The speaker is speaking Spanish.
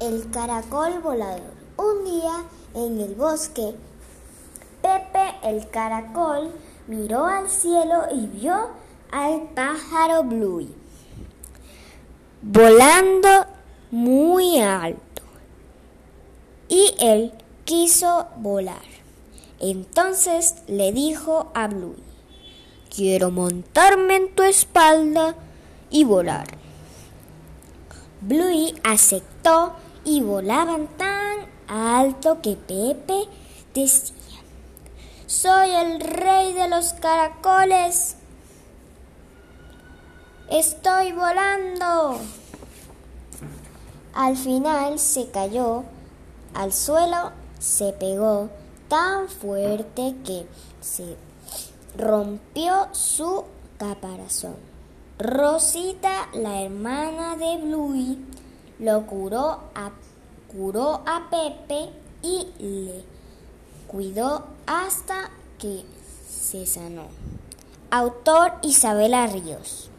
El caracol volador. Un día en el bosque, Pepe el caracol miró al cielo y vio al pájaro Bluey volando muy alto. Y él quiso volar. Entonces le dijo a Bluey, quiero montarme en tu espalda y volar. Bluey aceptó y volaban tan alto que Pepe decía, soy el rey de los caracoles. Estoy volando. Al final se cayó al suelo, se pegó tan fuerte que se rompió su caparazón. Rosita, la hermana de Bluey, lo curó a, curó a Pepe y le cuidó hasta que se sanó. Autor Isabela Ríos.